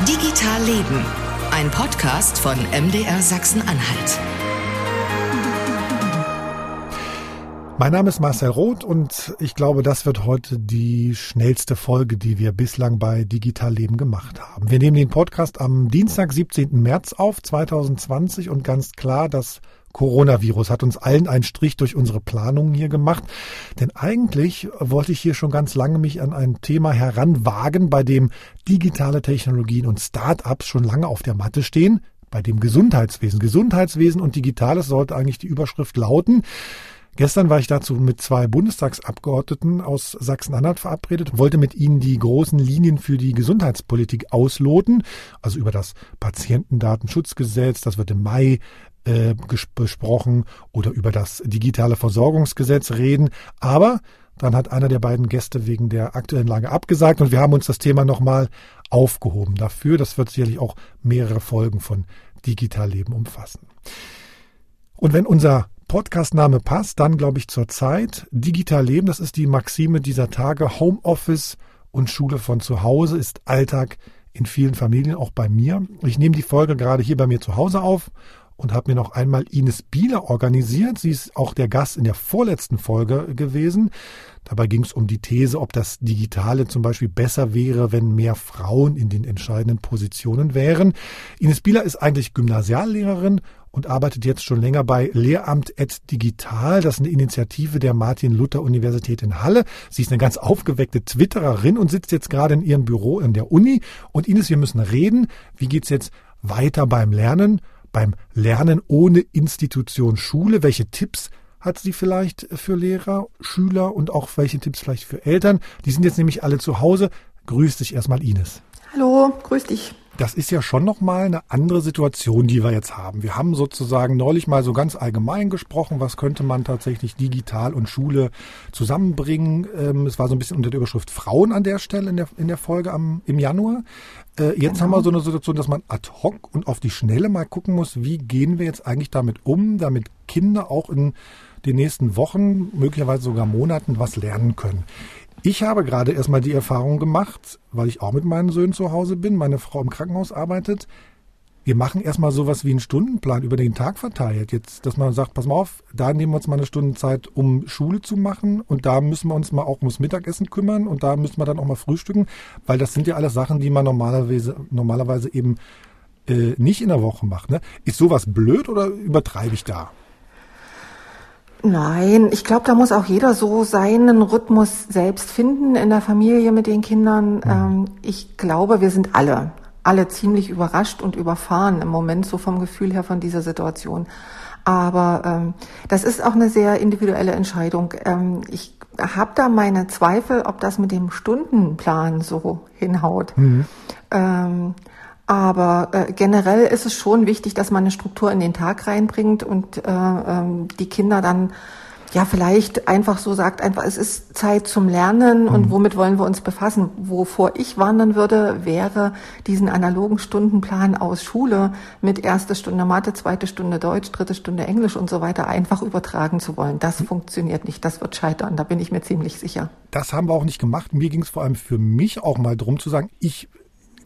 Digital Leben, ein Podcast von MDR Sachsen-Anhalt. Mein Name ist Marcel Roth und ich glaube, das wird heute die schnellste Folge, die wir bislang bei Digital Leben gemacht haben. Wir nehmen den Podcast am Dienstag, 17. März auf, 2020 und ganz klar, das Coronavirus hat uns allen einen Strich durch unsere Planungen hier gemacht. Denn eigentlich wollte ich hier schon ganz lange mich an ein Thema heranwagen, bei dem digitale Technologien und Start-ups schon lange auf der Matte stehen, bei dem Gesundheitswesen. Gesundheitswesen und Digitales sollte eigentlich die Überschrift lauten. Gestern war ich dazu mit zwei Bundestagsabgeordneten aus Sachsen-Anhalt verabredet wollte mit ihnen die großen Linien für die Gesundheitspolitik ausloten, also über das Patientendatenschutzgesetz, das wird im Mai äh, besprochen oder über das digitale Versorgungsgesetz reden. Aber dann hat einer der beiden Gäste wegen der aktuellen Lage abgesagt und wir haben uns das Thema nochmal aufgehoben dafür. Das wird sicherlich auch mehrere Folgen von Digital Leben umfassen. Und wenn unser Podcastname passt, dann glaube ich zur Zeit. Digital Leben, das ist die Maxime dieser Tage. Homeoffice und Schule von zu Hause ist Alltag in vielen Familien, auch bei mir. Ich nehme die Folge gerade hier bei mir zu Hause auf und habe mir noch einmal Ines Bieler organisiert. Sie ist auch der Gast in der vorletzten Folge gewesen. Dabei ging es um die These, ob das Digitale zum Beispiel besser wäre, wenn mehr Frauen in den entscheidenden Positionen wären. Ines Bieler ist eigentlich Gymnasiallehrerin und arbeitet jetzt schon länger bei Lehramt et Digital. Das ist eine Initiative der Martin-Luther-Universität in Halle. Sie ist eine ganz aufgeweckte Twittererin und sitzt jetzt gerade in ihrem Büro in der Uni. Und Ines, wir müssen reden. Wie geht's jetzt weiter beim Lernen? Beim Lernen ohne Institution Schule? Welche Tipps hat sie vielleicht für Lehrer, Schüler und auch welche Tipps vielleicht für Eltern? Die sind jetzt nämlich alle zu Hause. Grüß dich erstmal Ines. Hallo, grüß dich. Das ist ja schon nochmal eine andere Situation, die wir jetzt haben. Wir haben sozusagen neulich mal so ganz allgemein gesprochen, was könnte man tatsächlich digital und Schule zusammenbringen. Ähm, es war so ein bisschen unter der Überschrift Frauen an der Stelle in der, in der Folge am, im Januar. Äh, jetzt genau. haben wir so eine Situation, dass man ad hoc und auf die Schnelle mal gucken muss, wie gehen wir jetzt eigentlich damit um, damit Kinder auch in den nächsten Wochen, möglicherweise sogar Monaten was lernen können. Ich habe gerade erstmal die Erfahrung gemacht, weil ich auch mit meinen Söhnen zu Hause bin, meine Frau im Krankenhaus arbeitet. Wir machen erstmal sowas wie einen Stundenplan über den Tag verteilt. Jetzt, dass man sagt, pass mal auf, da nehmen wir uns mal eine Stunde Zeit, um Schule zu machen und da müssen wir uns mal auch ums Mittagessen kümmern und da müssen wir dann auch mal frühstücken, weil das sind ja alles Sachen, die man normalerweise, normalerweise eben äh, nicht in der Woche macht. Ne? Ist sowas blöd oder übertreibe ich da? Nein, ich glaube, da muss auch jeder so seinen Rhythmus selbst finden in der Familie mit den Kindern. Mhm. Ähm, ich glaube, wir sind alle, alle ziemlich überrascht und überfahren im Moment so vom Gefühl her von dieser Situation. Aber ähm, das ist auch eine sehr individuelle Entscheidung. Ähm, ich habe da meine Zweifel, ob das mit dem Stundenplan so hinhaut. Mhm. Ähm, aber äh, generell ist es schon wichtig, dass man eine Struktur in den Tag reinbringt und äh, ähm, die Kinder dann ja vielleicht einfach so sagt, einfach es ist Zeit zum Lernen und mhm. womit wollen wir uns befassen. Wovor ich wandern würde, wäre diesen analogen Stundenplan aus Schule mit erste Stunde Mathe, zweite Stunde Deutsch, dritte Stunde Englisch und so weiter einfach übertragen zu wollen. Das mhm. funktioniert nicht, das wird scheitern, da bin ich mir ziemlich sicher. Das haben wir auch nicht gemacht. Mir ging es vor allem für mich auch mal drum zu sagen, ich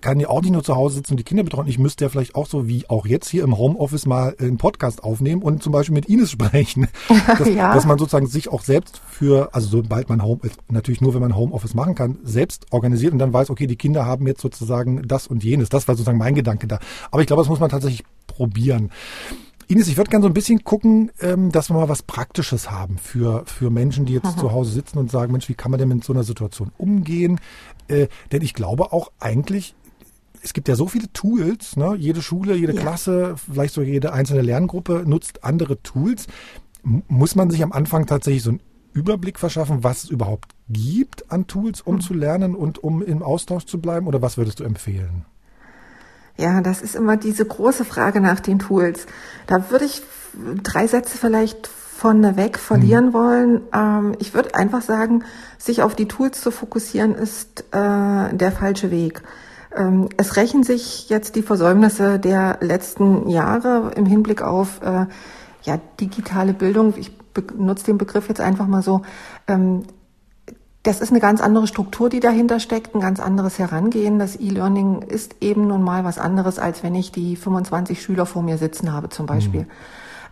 kann ja auch nicht nur zu Hause sitzen und die Kinder betreuen. Ich müsste ja vielleicht auch so wie auch jetzt hier im Homeoffice mal einen Podcast aufnehmen und zum Beispiel mit Ines sprechen. Dass, ja. dass man sozusagen sich auch selbst für, also sobald man Home, natürlich nur wenn man Homeoffice machen kann, selbst organisiert und dann weiß, okay, die Kinder haben jetzt sozusagen das und jenes. Das war sozusagen mein Gedanke da. Aber ich glaube, das muss man tatsächlich probieren. Ines, ich würde gerne so ein bisschen gucken, ähm, dass wir mal was Praktisches haben für, für Menschen, die jetzt Aha. zu Hause sitzen und sagen, Mensch, wie kann man denn mit so einer Situation umgehen? Äh, denn ich glaube auch eigentlich es gibt ja so viele Tools, ne? jede Schule, jede ja. Klasse, vielleicht sogar jede einzelne Lerngruppe nutzt andere Tools. M muss man sich am Anfang tatsächlich so einen Überblick verschaffen, was es überhaupt gibt an Tools, um mhm. zu lernen und um im Austausch zu bleiben? Oder was würdest du empfehlen? Ja, das ist immer diese große Frage nach den Tools. Da würde ich drei Sätze vielleicht vorneweg verlieren mhm. wollen. Ähm, ich würde einfach sagen, sich auf die Tools zu fokussieren, ist äh, der falsche Weg. Ähm, es rächen sich jetzt die Versäumnisse der letzten Jahre im Hinblick auf äh, ja, digitale Bildung. Ich benutze den Begriff jetzt einfach mal so. Ähm, das ist eine ganz andere Struktur, die dahinter steckt, ein ganz anderes Herangehen. Das E-Learning ist eben nun mal was anderes, als wenn ich die 25 Schüler vor mir sitzen habe zum Beispiel. Mhm.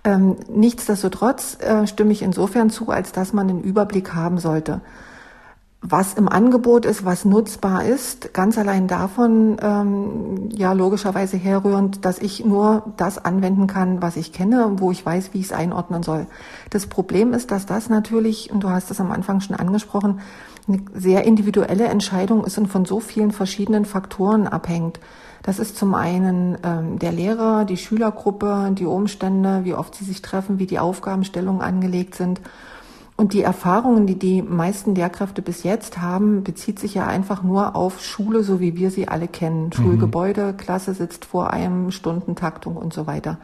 Ähm, nichtsdestotrotz äh, stimme ich insofern zu, als dass man einen Überblick haben sollte was im Angebot ist, was nutzbar ist, ganz allein davon, ähm, ja logischerweise herrührend, dass ich nur das anwenden kann, was ich kenne, wo ich weiß, wie ich es einordnen soll. Das Problem ist, dass das natürlich, und du hast es am Anfang schon angesprochen, eine sehr individuelle Entscheidung ist und von so vielen verschiedenen Faktoren abhängt. Das ist zum einen ähm, der Lehrer, die Schülergruppe, die Umstände, wie oft sie sich treffen, wie die Aufgabenstellungen angelegt sind und die Erfahrungen, die die meisten Lehrkräfte bis jetzt haben, bezieht sich ja einfach nur auf Schule, so wie wir sie alle kennen. Mhm. Schulgebäude, Klasse sitzt vor einem, Stundentaktung und so weiter.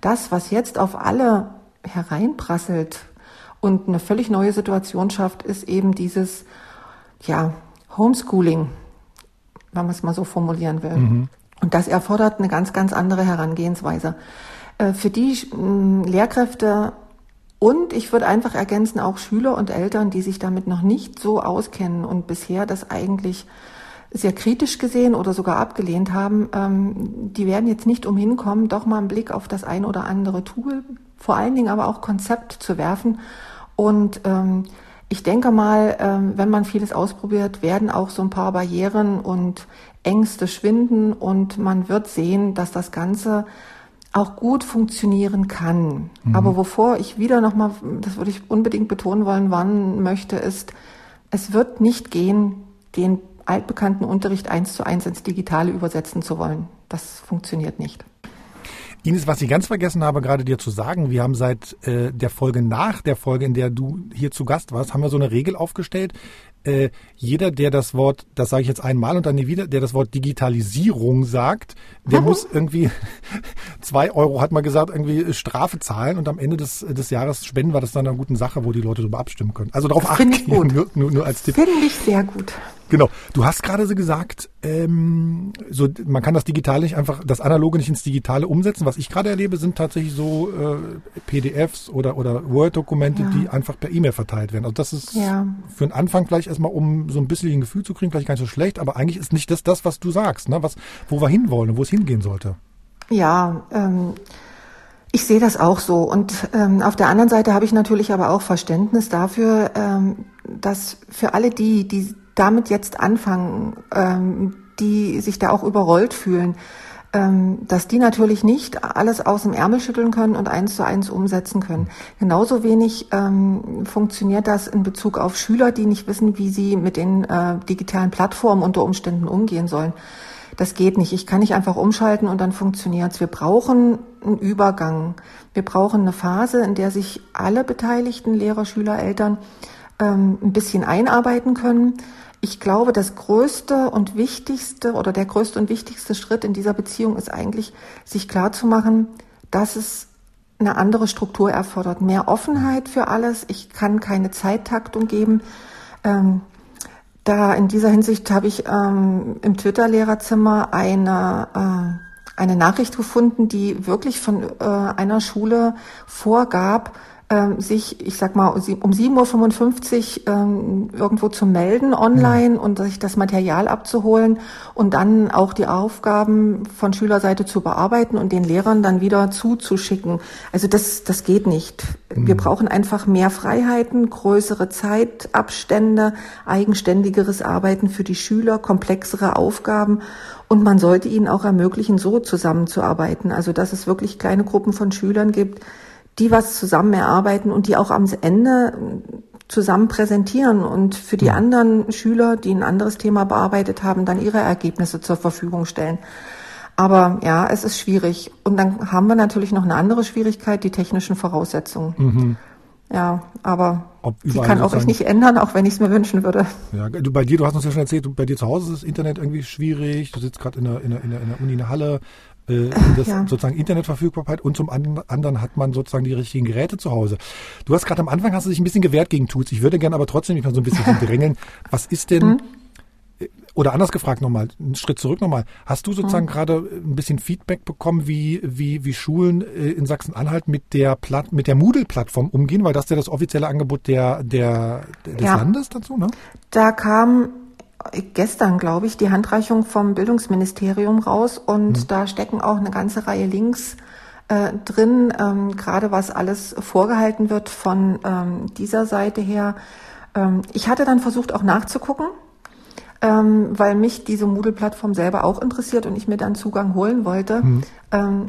Das, was jetzt auf alle hereinprasselt und eine völlig neue Situation schafft, ist eben dieses, ja, Homeschooling, wenn man es mal so formulieren will. Mhm. Und das erfordert eine ganz, ganz andere Herangehensweise. Äh, für die Lehrkräfte und ich würde einfach ergänzen, auch Schüler und Eltern, die sich damit noch nicht so auskennen und bisher das eigentlich sehr kritisch gesehen oder sogar abgelehnt haben, ähm, die werden jetzt nicht umhin kommen, doch mal einen Blick auf das ein oder andere Tool, vor allen Dingen aber auch Konzept zu werfen. Und ähm, ich denke mal, ähm, wenn man vieles ausprobiert, werden auch so ein paar Barrieren und Ängste schwinden und man wird sehen, dass das Ganze auch gut funktionieren kann. Mhm. Aber wovor ich wieder nochmal, das würde ich unbedingt betonen wollen, warnen möchte, ist, es wird nicht gehen, den altbekannten Unterricht eins zu eins ins Digitale übersetzen zu wollen. Das funktioniert nicht. Ines, was ich ganz vergessen habe, gerade dir zu sagen, wir haben seit äh, der Folge nach der Folge, in der du hier zu Gast warst, haben wir so eine Regel aufgestellt äh, jeder, der das Wort, das sage ich jetzt einmal und dann nie wieder, der das Wort Digitalisierung sagt, der muss irgendwie zwei Euro, hat man gesagt, irgendwie Strafe zahlen und am Ende des, des Jahres spenden wir das dann einer guten Sache, wo die Leute darüber abstimmen können. Also darauf achten, nur, nur, nur als Tipp. Finde ich sehr gut. Genau. Du hast gerade so gesagt, ähm, so man kann das Digitale nicht einfach, das Analoge nicht ins Digitale umsetzen. Was ich gerade erlebe, sind tatsächlich so äh, PDFs oder oder Word-Dokumente, ja. die einfach per E-Mail verteilt werden. Also das ist ja. für den Anfang vielleicht erstmal, um so ein bisschen ein Gefühl zu kriegen, vielleicht gar nicht so schlecht, aber eigentlich ist nicht das das, was du sagst, ne? Was, wo wir hinwollen und wo es hingehen sollte. Ja. Ähm ich sehe das auch so. Und ähm, auf der anderen Seite habe ich natürlich aber auch Verständnis dafür, ähm, dass für alle die, die damit jetzt anfangen, ähm, die sich da auch überrollt fühlen, ähm, dass die natürlich nicht alles aus dem Ärmel schütteln können und eins zu eins umsetzen können. Genauso wenig ähm, funktioniert das in Bezug auf Schüler, die nicht wissen, wie sie mit den äh, digitalen Plattformen unter Umständen umgehen sollen. Das geht nicht. Ich kann nicht einfach umschalten und dann funktioniert's. Wir brauchen einen Übergang. Wir brauchen eine Phase, in der sich alle Beteiligten, Lehrer, Schüler, Eltern, ähm, ein bisschen einarbeiten können ich glaube, das größte und wichtigste oder der größte und wichtigste Schritt in dieser Beziehung ist eigentlich, sich klarzumachen, dass es eine andere Struktur erfordert, mehr Offenheit für alles. Ich kann keine Zeittaktung geben. Ähm, da in dieser Hinsicht habe ich ähm, im Twitter-Lehrerzimmer eine, äh, eine Nachricht gefunden, die wirklich von äh, einer Schule vorgab, ähm, sich, ich sag mal, um 7.55 Uhr ähm, irgendwo zu melden online ja. und sich das Material abzuholen und dann auch die Aufgaben von Schülerseite zu bearbeiten und den Lehrern dann wieder zuzuschicken. Also das, das geht nicht. Mhm. Wir brauchen einfach mehr Freiheiten, größere Zeitabstände, eigenständigeres Arbeiten für die Schüler, komplexere Aufgaben und man sollte ihnen auch ermöglichen, so zusammenzuarbeiten. Also dass es wirklich kleine Gruppen von Schülern gibt, die was zusammen erarbeiten und die auch am Ende zusammen präsentieren und für die anderen Schüler, die ein anderes Thema bearbeitet haben, dann ihre Ergebnisse zur Verfügung stellen. Aber ja, es ist schwierig. Und dann haben wir natürlich noch eine andere Schwierigkeit, die technischen Voraussetzungen. Mhm. Ja, aber die kann auch ich nicht ändern, auch wenn ich es mir wünschen würde. Ja, du bei dir, du hast uns ja schon erzählt, bei dir zu Hause ist das Internet irgendwie schwierig. Du sitzt gerade in der, in, der, in, der, in der Uni in der Halle äh, das ja. sozusagen Internetverfügbarkeit und zum anderen hat man sozusagen die richtigen Geräte zu Hause. Du hast gerade am Anfang hast du dich ein bisschen gewehrt gegen Tools. Ich würde gerne aber trotzdem nicht mal so ein bisschen drängeln. Was ist denn, hm? Oder anders gefragt nochmal, einen Schritt zurück nochmal. Hast du sozusagen mhm. gerade ein bisschen Feedback bekommen, wie, wie, wie Schulen äh, in Sachsen-Anhalt mit der Platt, mit der Moodle-Plattform umgehen? Weil das ist ja das offizielle Angebot der, der, des ja. Landes dazu, ne? Da kam gestern, glaube ich, die Handreichung vom Bildungsministerium raus und mhm. da stecken auch eine ganze Reihe Links äh, drin, ähm, gerade was alles vorgehalten wird von ähm, dieser Seite her. Ähm, ich hatte dann versucht auch nachzugucken, ähm, weil mich diese Moodle-Plattform selber auch interessiert und ich mir dann Zugang holen wollte. Mhm.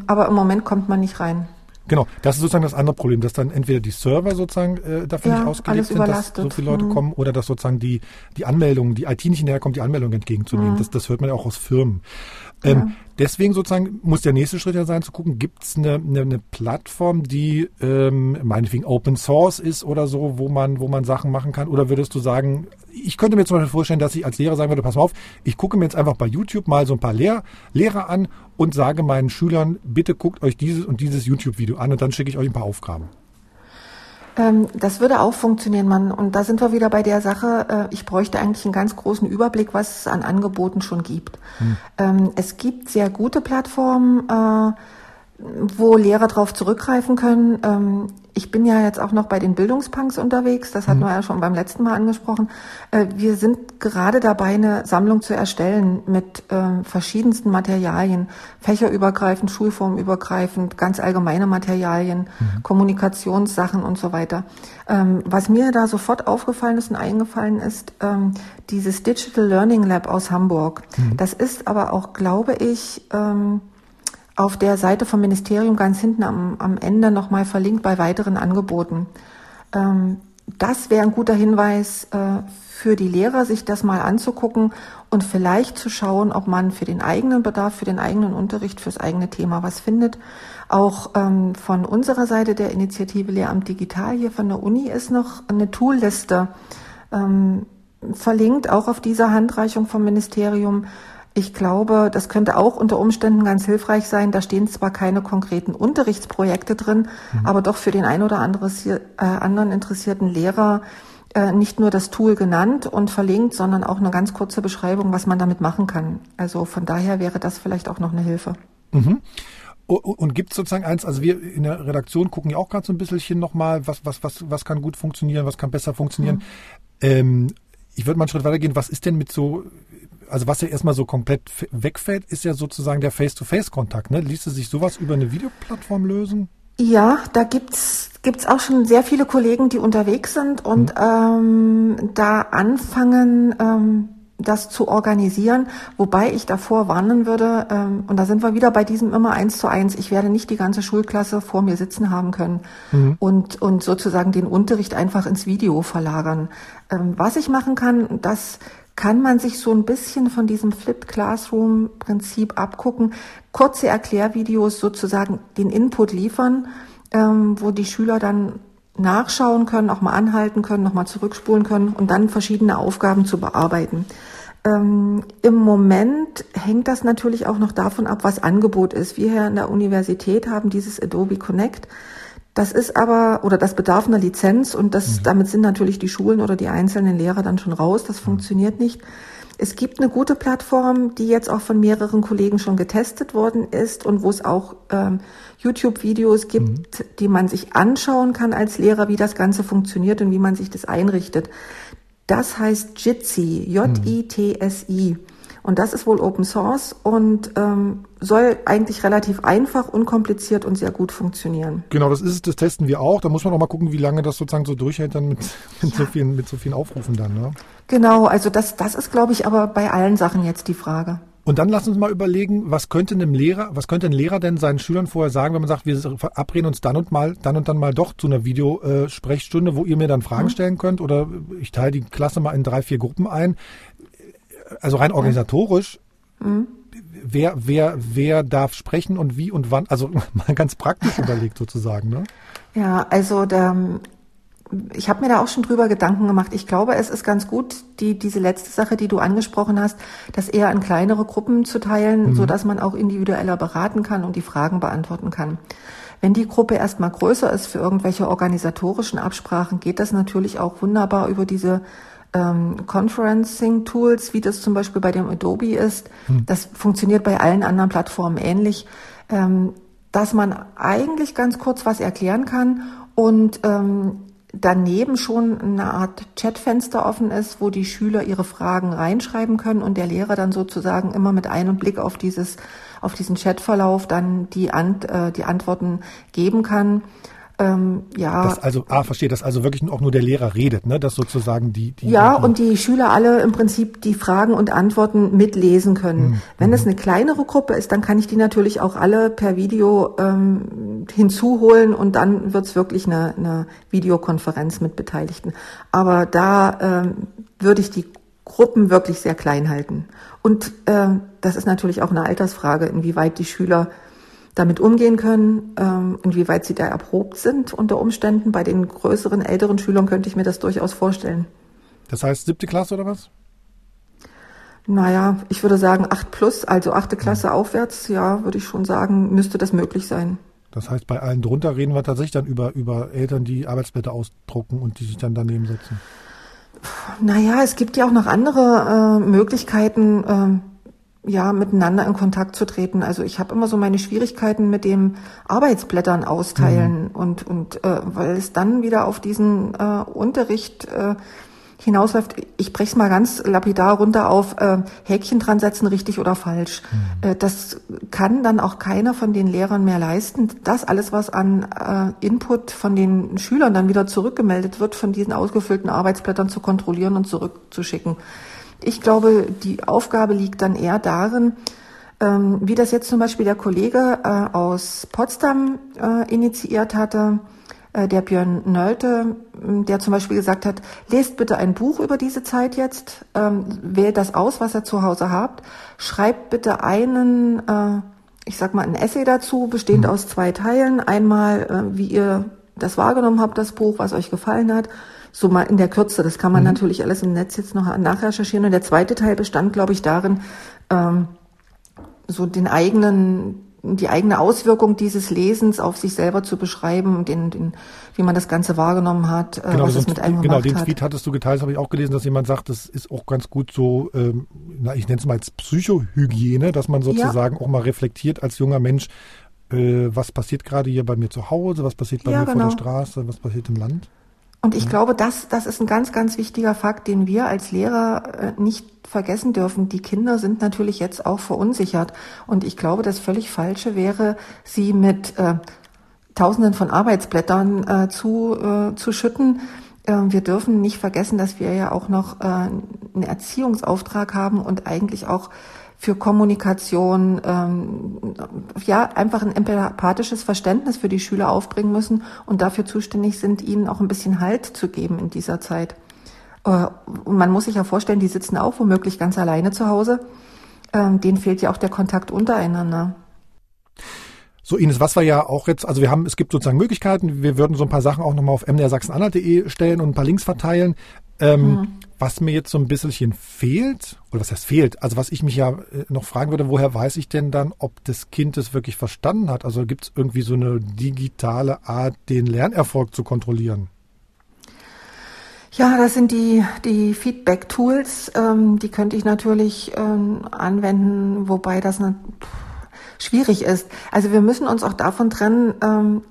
Aber im Moment kommt man nicht rein. Genau, das ist sozusagen das andere Problem, dass dann entweder die Server sozusagen äh, dafür ja, nicht ausgelegt sind, dass so viele Leute mhm. kommen, oder dass sozusagen die, die Anmeldungen, die IT nicht hinterherkommt, die Anmeldung entgegenzunehmen. Mhm. Das, das hört man ja auch aus Firmen. Ähm, ja. Deswegen sozusagen muss der nächste Schritt ja sein, zu gucken, gibt es eine, eine, eine, Plattform, die ähm, meinetwegen Open Source ist oder so, wo man, wo man Sachen machen kann? Oder würdest du sagen, ich könnte mir zum Beispiel vorstellen, dass ich als Lehrer sagen würde, pass mal auf, ich gucke mir jetzt einfach bei YouTube mal so ein paar Lehr Lehrer an und sage meinen Schülern, bitte guckt euch dieses und dieses YouTube-Video an und dann schicke ich euch ein paar Aufgaben. Ähm, das würde auch funktionieren, Mann. Und da sind wir wieder bei der Sache, äh, ich bräuchte eigentlich einen ganz großen Überblick, was es an Angeboten schon gibt. Hm. Ähm, es gibt sehr gute Plattformen, äh, wo Lehrer darauf zurückgreifen können. Ähm, ich bin ja jetzt auch noch bei den Bildungspunks unterwegs, das hatten mhm. wir ja schon beim letzten Mal angesprochen. Äh, wir sind gerade dabei, eine Sammlung zu erstellen mit äh, verschiedensten Materialien, fächerübergreifend, schulformübergreifend, ganz allgemeine Materialien, mhm. Kommunikationssachen und so weiter. Ähm, was mir da sofort aufgefallen ist und eingefallen ist, ähm, dieses Digital Learning Lab aus Hamburg. Mhm. Das ist aber auch, glaube ich, ähm, auf der Seite vom Ministerium ganz hinten am, am Ende nochmal verlinkt bei weiteren Angeboten. Ähm, das wäre ein guter Hinweis äh, für die Lehrer, sich das mal anzugucken und vielleicht zu schauen, ob man für den eigenen Bedarf, für den eigenen Unterricht, fürs eigene Thema was findet. Auch ähm, von unserer Seite der Initiative Lehramt Digital hier von der Uni ist noch eine Toolliste ähm, verlinkt, auch auf dieser Handreichung vom Ministerium ich glaube, das könnte auch unter Umständen ganz hilfreich sein. Da stehen zwar keine konkreten Unterrichtsprojekte drin, mhm. aber doch für den ein oder äh, anderen interessierten Lehrer äh, nicht nur das Tool genannt und verlinkt, sondern auch eine ganz kurze Beschreibung, was man damit machen kann. Also von daher wäre das vielleicht auch noch eine Hilfe. Mhm. Und gibt es sozusagen eins, also wir in der Redaktion gucken ja auch gerade so ein bisschen nochmal, was, was, was, was kann gut funktionieren, was kann besser funktionieren. Mhm. Ähm, ich würde mal einen Schritt weitergehen. Was ist denn mit so also was ja erstmal so komplett wegfällt, ist ja sozusagen der Face-to-Face-Kontakt. Ne? Ließe sich sowas über eine Videoplattform lösen? Ja, da gibt's gibt's auch schon sehr viele Kollegen, die unterwegs sind und mhm. ähm, da anfangen, ähm, das zu organisieren, wobei ich davor warnen würde, ähm, und da sind wir wieder bei diesem immer eins zu eins, ich werde nicht die ganze Schulklasse vor mir sitzen haben können mhm. und, und sozusagen den Unterricht einfach ins Video verlagern. Ähm, was ich machen kann, das kann man sich so ein bisschen von diesem Flipped Classroom Prinzip abgucken. Kurze Erklärvideos sozusagen den Input liefern, ähm, wo die Schüler dann nachschauen können, auch mal anhalten können, nochmal zurückspulen können und dann verschiedene Aufgaben zu bearbeiten. Ähm, Im Moment hängt das natürlich auch noch davon ab, was Angebot ist. Wir hier an der Universität haben dieses Adobe Connect. Das ist aber, oder das bedarf einer Lizenz und das, mhm. damit sind natürlich die Schulen oder die einzelnen Lehrer dann schon raus. Das mhm. funktioniert nicht. Es gibt eine gute Plattform, die jetzt auch von mehreren Kollegen schon getestet worden ist und wo es auch ähm, YouTube-Videos gibt, mhm. die man sich anschauen kann als Lehrer, wie das Ganze funktioniert und wie man sich das einrichtet. Das heißt Jitsi, J-I-T-S-I. Und das ist wohl Open Source und ähm, soll eigentlich relativ einfach, unkompliziert und sehr gut funktionieren. Genau, das ist es, das testen wir auch. Da muss man auch mal gucken, wie lange das sozusagen so durchhält dann mit, mit, ja. so, vielen, mit so vielen Aufrufen dann. Ne? Genau, also das, das ist, glaube ich, aber bei allen Sachen jetzt die Frage. Und dann lass uns mal überlegen, was könnte einem Lehrer, was könnte ein Lehrer denn seinen Schülern vorher sagen, wenn man sagt, wir verabreden uns dann und mal, dann und dann mal doch zu einer Videosprechstunde, wo ihr mir dann Fragen mhm. stellen könnt oder ich teile die Klasse mal in drei, vier Gruppen ein also rein organisatorisch, mhm. wer, wer, wer darf sprechen und wie und wann, also mal ganz praktisch überlegt sozusagen, ne? Ja, also der, ich habe mir da auch schon drüber Gedanken gemacht. Ich glaube, es ist ganz gut, die, diese letzte Sache, die du angesprochen hast, das eher in kleinere Gruppen zu teilen, mhm. so dass man auch individueller beraten kann und die Fragen beantworten kann. Wenn die Gruppe erstmal größer ist für irgendwelche organisatorischen Absprachen, geht das natürlich auch wunderbar über diese ähm, Conferencing-Tools, wie das zum Beispiel bei dem Adobe ist. Hm. Das funktioniert bei allen anderen Plattformen ähnlich, ähm, dass man eigentlich ganz kurz was erklären kann und ähm, daneben schon eine Art Chatfenster offen ist, wo die Schüler ihre Fragen reinschreiben können und der Lehrer dann sozusagen immer mit einem Blick auf dieses, auf diesen Chatverlauf dann die, Ant, äh, die Antworten geben kann. Ähm, ja. Das also, ah, verstehe, dass also wirklich auch nur der Lehrer redet, ne? Dass sozusagen die, die Ja, und die Schüler alle im Prinzip die Fragen und Antworten mitlesen können. Mhm. Wenn es eine kleinere Gruppe ist, dann kann ich die natürlich auch alle per Video ähm, hinzuholen und dann wird's wirklich eine, eine Videokonferenz mit Beteiligten. Aber da ähm, würde ich die Gruppen wirklich sehr klein halten. Und äh, das ist natürlich auch eine Altersfrage, inwieweit die Schüler damit umgehen können, ähm, inwieweit sie da erprobt sind unter Umständen. Bei den größeren, älteren Schülern könnte ich mir das durchaus vorstellen. Das heißt siebte Klasse oder was? Naja, ich würde sagen acht plus, also achte Klasse mhm. aufwärts, ja, würde ich schon sagen, müsste das möglich sein. Das heißt, bei allen drunter reden wir tatsächlich dann über, über Eltern, die Arbeitsblätter ausdrucken und die sich dann daneben setzen. Naja, es gibt ja auch noch andere äh, Möglichkeiten, äh, ja, miteinander in Kontakt zu treten. Also ich habe immer so meine Schwierigkeiten mit dem Arbeitsblättern austeilen mhm. und, und äh, weil es dann wieder auf diesen äh, Unterricht äh, hinausläuft. Ich brech's mal ganz lapidar runter auf äh, Häkchen dran setzen, richtig oder falsch. Mhm. Äh, das kann dann auch keiner von den Lehrern mehr leisten. Das alles, was an äh, Input von den Schülern dann wieder zurückgemeldet wird, von diesen ausgefüllten Arbeitsblättern zu kontrollieren und zurückzuschicken. Ich glaube, die Aufgabe liegt dann eher darin, ähm, wie das jetzt zum Beispiel der Kollege äh, aus Potsdam äh, initiiert hatte, äh, der Björn Nölte, der zum Beispiel gesagt hat, lest bitte ein Buch über diese Zeit jetzt, ähm, wählt das aus, was ihr zu Hause habt, schreibt bitte einen, ich sag mal, ein Essay dazu, bestehend mhm. aus zwei Teilen. Einmal, wie ihr das wahrgenommen habt, das Buch, was euch gefallen hat so mal in der Kürze. Das kann man mhm. natürlich alles im Netz jetzt noch nachrecherchieren. Und der zweite Teil bestand, glaube ich, darin, ähm, so den eigenen, die eigene Auswirkung dieses Lesens auf sich selber zu beschreiben, den, den, wie man das Ganze wahrgenommen hat, äh, genau, was es mit einem genau, gemacht Genau, den Tweet hattest du geteilt, habe ich auch gelesen, dass jemand sagt, das ist auch ganz gut so, ähm, na, ich nenne es mal als Psychohygiene, dass man sozusagen ja. auch mal reflektiert als junger Mensch, äh, was passiert gerade hier bei mir zu Hause, was passiert bei ja, mir genau. vor der genau. Straße, was passiert im Land. Und ich glaube, das, das ist ein ganz, ganz wichtiger Fakt, den wir als Lehrer äh, nicht vergessen dürfen. Die Kinder sind natürlich jetzt auch verunsichert. Und ich glaube, das völlig Falsche wäre, sie mit äh, Tausenden von Arbeitsblättern äh, zu, äh, zu schütten. Äh, wir dürfen nicht vergessen, dass wir ja auch noch äh, einen Erziehungsauftrag haben und eigentlich auch für Kommunikation, ähm, ja, einfach ein empathisches Verständnis für die Schüler aufbringen müssen und dafür zuständig sind, ihnen auch ein bisschen Halt zu geben in dieser Zeit. Äh, und man muss sich ja vorstellen, die sitzen auch womöglich ganz alleine zu Hause. Ähm, denen fehlt ja auch der Kontakt untereinander. So, Ines, was wir ja auch jetzt, also wir haben, es gibt sozusagen Möglichkeiten, wir würden so ein paar Sachen auch nochmal auf mdrsachsenanhalt.de stellen und ein paar Links verteilen. Ähm, mhm. Was mir jetzt so ein bisschen fehlt, oder was heißt fehlt, also was ich mich ja äh, noch fragen würde, woher weiß ich denn dann, ob das Kind es wirklich verstanden hat? Also gibt es irgendwie so eine digitale Art, den Lernerfolg zu kontrollieren? Ja, das sind die, die Feedback-Tools, ähm, die könnte ich natürlich ähm, anwenden, wobei das schwierig ist. Also wir müssen uns auch davon trennen, ähm,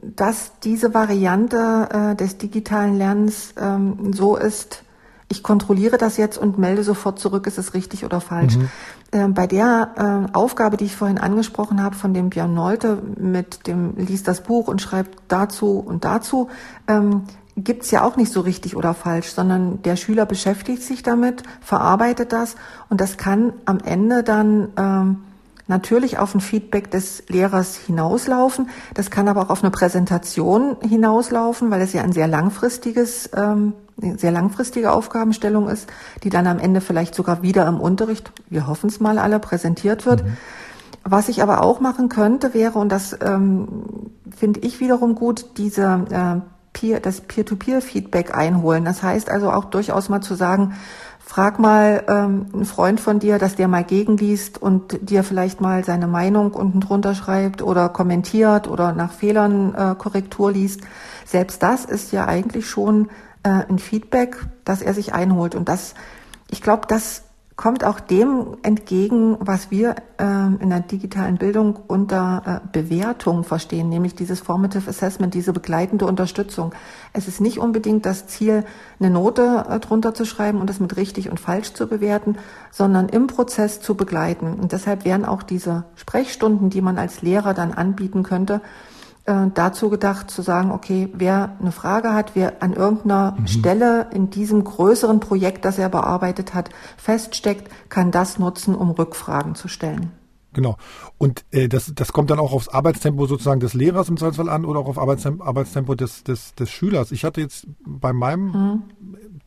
dass diese Variante äh, des digitalen Lernens ähm, so ist, ich kontrolliere das jetzt und melde sofort zurück, ist es richtig oder falsch. Mhm. Ähm, bei der äh, Aufgabe, die ich vorhin angesprochen habe, von dem Björn Nolte mit dem liest das Buch und schreibt dazu und dazu, ähm, gibt's ja auch nicht so richtig oder falsch, sondern der Schüler beschäftigt sich damit, verarbeitet das und das kann am Ende dann ähm, natürlich auf ein Feedback des Lehrers hinauslaufen. Das kann aber auch auf eine Präsentation hinauslaufen, weil es ja ein sehr langfristiges, ähm, sehr langfristige Aufgabenstellung ist, die dann am Ende vielleicht sogar wieder im Unterricht, wir hoffen es mal alle, präsentiert wird. Mhm. Was ich aber auch machen könnte, wäre, und das ähm, finde ich wiederum gut, diese äh, Peer, das Peer-to-Peer-Feedback einholen. Das heißt also auch durchaus mal zu sagen, Frag mal ähm, einen Freund von dir, dass der mal gegenliest und dir vielleicht mal seine Meinung unten drunter schreibt oder kommentiert oder nach Fehlern äh, Korrektur liest. Selbst das ist ja eigentlich schon äh, ein Feedback, das er sich einholt. Und das, ich glaube, das kommt auch dem entgegen, was wir äh, in der digitalen Bildung unter äh, Bewertung verstehen, nämlich dieses Formative Assessment, diese begleitende Unterstützung. Es ist nicht unbedingt das Ziel, eine Note äh, drunter zu schreiben und das mit richtig und falsch zu bewerten, sondern im Prozess zu begleiten. Und deshalb wären auch diese Sprechstunden, die man als Lehrer dann anbieten könnte, äh, dazu gedacht zu sagen, okay, wer eine Frage hat, wer an irgendeiner mhm. Stelle in diesem größeren Projekt, das er bearbeitet hat, feststeckt, kann das nutzen, um Rückfragen zu stellen. Genau. Und äh, das, das kommt dann auch aufs Arbeitstempo sozusagen des Lehrers im Zweifelsfall an oder auch auf Arbeitstempo, Arbeitstempo des, des, des Schülers. Ich hatte jetzt bei meinem mhm.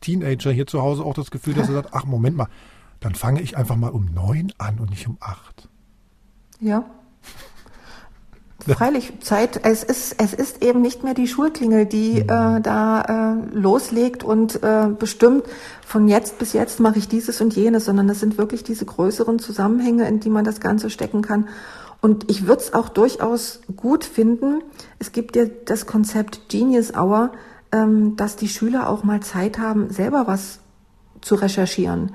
Teenager hier zu Hause auch das Gefühl, dass er sagt, ach Moment mal, dann fange ich einfach mal um neun an und nicht um acht. Ja. Freilich, Zeit, es ist, es ist eben nicht mehr die Schulklingel, die mhm. äh, da äh, loslegt und äh, bestimmt, von jetzt bis jetzt mache ich dieses und jenes, sondern es sind wirklich diese größeren Zusammenhänge, in die man das Ganze stecken kann. Und ich würde es auch durchaus gut finden, es gibt ja das Konzept Genius Hour, ähm, dass die Schüler auch mal Zeit haben, selber was zu recherchieren.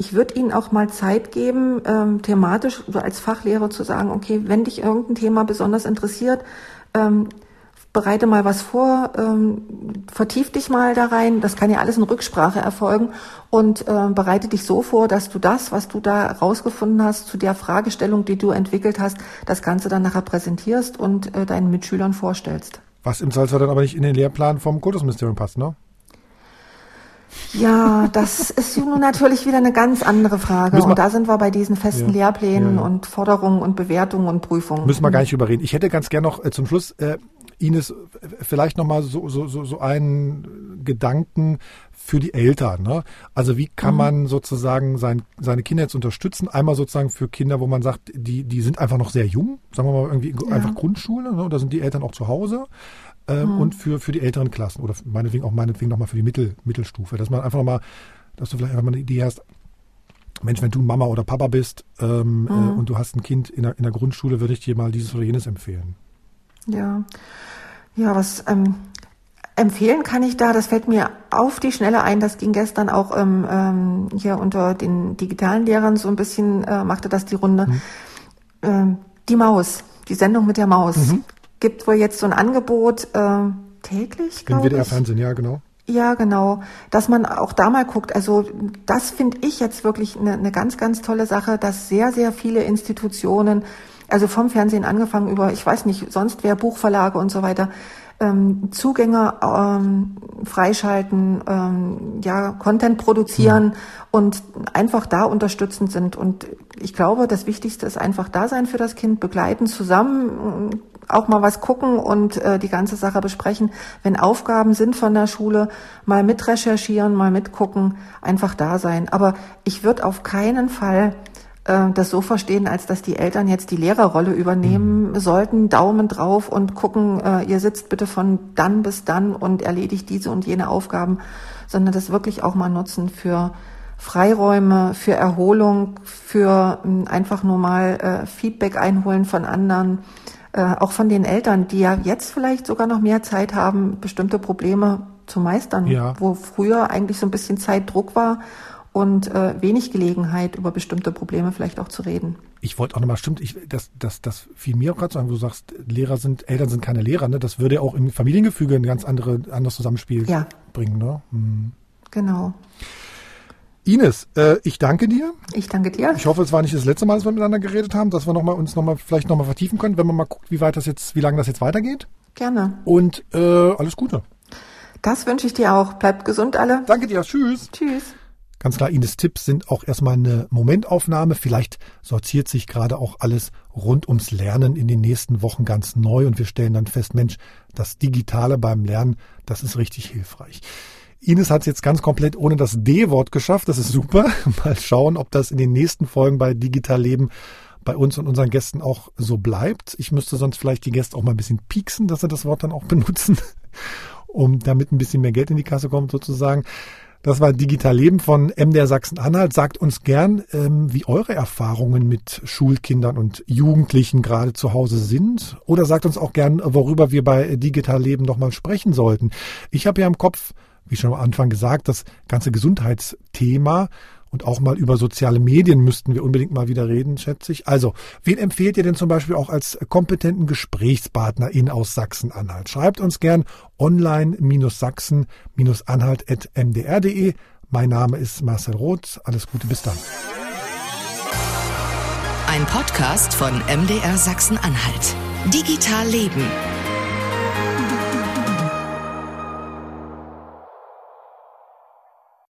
Ich würde Ihnen auch mal Zeit geben, ähm, thematisch oder als Fachlehrer zu sagen, okay, wenn dich irgendein Thema besonders interessiert, ähm, bereite mal was vor, ähm, vertief dich mal da rein. Das kann ja alles in Rücksprache erfolgen und äh, bereite dich so vor, dass du das, was du da rausgefunden hast, zu der Fragestellung, die du entwickelt hast, das Ganze dann nachher präsentierst und äh, deinen Mitschülern vorstellst. Was im Salzwasser dann aber nicht in den Lehrplan vom Kultusministerium passt, ne? Ja, das ist nun natürlich wieder eine ganz andere Frage. Und da sind wir bei diesen festen ja, Lehrplänen ja, ja. und Forderungen und Bewertungen und Prüfungen. Müssen wir gar nicht überreden. Ich hätte ganz gern noch äh, zum Schluss, äh, Ines, vielleicht nochmal so, so, so, so einen Gedanken für die Eltern. Ne? Also wie kann mhm. man sozusagen sein, seine Kinder jetzt unterstützen? Einmal sozusagen für Kinder, wo man sagt, die, die sind einfach noch sehr jung, sagen wir mal irgendwie einfach Grundschule, ne? da sind die Eltern auch zu Hause äh, mhm. und für, für die älteren Klassen oder meinetwegen auch meinetwegen nochmal für die Mittel, Mittelstufe, dass man einfach nochmal, dass du vielleicht einfach mal eine Idee hast, Mensch, wenn du Mama oder Papa bist ähm, äh, mhm. äh, und du hast ein Kind in der, in der Grundschule, würde ich dir mal dieses oder jenes empfehlen. Ja, ja, was ähm, empfehlen kann ich da, das fällt mir auf die Schnelle ein, das ging gestern auch ähm, ähm, hier unter den digitalen Lehrern so ein bisschen, äh, machte das die Runde. Mhm. Ähm, die Maus, die Sendung mit der Maus. Mhm gibt wohl jetzt so ein Angebot äh, täglich. Im WDR-Fernsehen, ja, genau. Ja, genau. Dass man auch da mal guckt. Also das finde ich jetzt wirklich eine, eine ganz, ganz tolle Sache, dass sehr, sehr viele Institutionen, also vom Fernsehen angefangen über, ich weiß nicht, sonst wer, Buchverlage und so weiter, ähm, Zugänge ähm, freischalten, ähm, ja, Content produzieren mhm. und einfach da unterstützend sind. Und ich glaube, das Wichtigste ist einfach da sein für das Kind, begleiten, zusammen auch mal was gucken und äh, die ganze Sache besprechen. Wenn Aufgaben sind von der Schule, mal mit recherchieren, mal mitgucken, einfach da sein. Aber ich würde auf keinen Fall äh, das so verstehen, als dass die Eltern jetzt die Lehrerrolle übernehmen mhm. sollten, Daumen drauf und gucken, äh, ihr sitzt bitte von dann bis dann und erledigt diese und jene Aufgaben, sondern das wirklich auch mal nutzen für Freiräume, für Erholung, für äh, einfach nur mal äh, Feedback einholen von anderen, äh, auch von den Eltern, die ja jetzt vielleicht sogar noch mehr Zeit haben, bestimmte Probleme zu meistern, ja. wo früher eigentlich so ein bisschen Zeitdruck war und äh, wenig Gelegenheit, über bestimmte Probleme vielleicht auch zu reden. Ich wollte auch nochmal, stimmt, ich, das, das, das fiel mir auch gerade so an, wo du sagst, Lehrer sind, Eltern sind keine Lehrer, ne? Das würde ja auch im Familiengefüge ein ganz andere, anderes Zusammenspiel ja. bringen, ne? Hm. Genau. Ines, äh, ich danke dir. Ich danke dir. Ich hoffe, es war nicht das letzte Mal, dass wir miteinander geredet haben, dass wir noch mal, uns noch mal, vielleicht nochmal vertiefen können, wenn man mal guckt, wie weit das jetzt, wie lange das jetzt weitergeht. Gerne. Und äh, alles Gute. Das wünsche ich dir auch. Bleibt gesund alle. Danke dir. Tschüss. Tschüss. Ganz klar, Ines Tipps sind auch erstmal eine Momentaufnahme. Vielleicht sortiert sich gerade auch alles rund ums Lernen in den nächsten Wochen ganz neu und wir stellen dann fest, Mensch, das Digitale beim Lernen, das ist richtig hilfreich. Ines hat es jetzt ganz komplett ohne das D-Wort geschafft. Das ist super. Mal schauen, ob das in den nächsten Folgen bei Digital Leben bei uns und unseren Gästen auch so bleibt. Ich müsste sonst vielleicht die Gäste auch mal ein bisschen pieksen, dass sie das Wort dann auch benutzen, um damit ein bisschen mehr Geld in die Kasse kommt sozusagen. Das war Digital Leben von MDR Sachsen-Anhalt. Sagt uns gern, ähm, wie eure Erfahrungen mit Schulkindern und Jugendlichen gerade zu Hause sind. Oder sagt uns auch gern, worüber wir bei Digital Leben nochmal sprechen sollten. Ich habe ja im Kopf, wie schon am Anfang gesagt, das ganze Gesundheitsthema und auch mal über soziale Medien müssten wir unbedingt mal wieder reden, schätze ich. Also, wen empfehlt ihr denn zum Beispiel auch als kompetenten Gesprächspartner in aus Sachsen-Anhalt? Schreibt uns gern online-sachsen-anhalt.mdr.de. Mein Name ist Marcel Roth. Alles Gute, bis dann. Ein Podcast von MDR Sachsen-Anhalt. Digital Leben.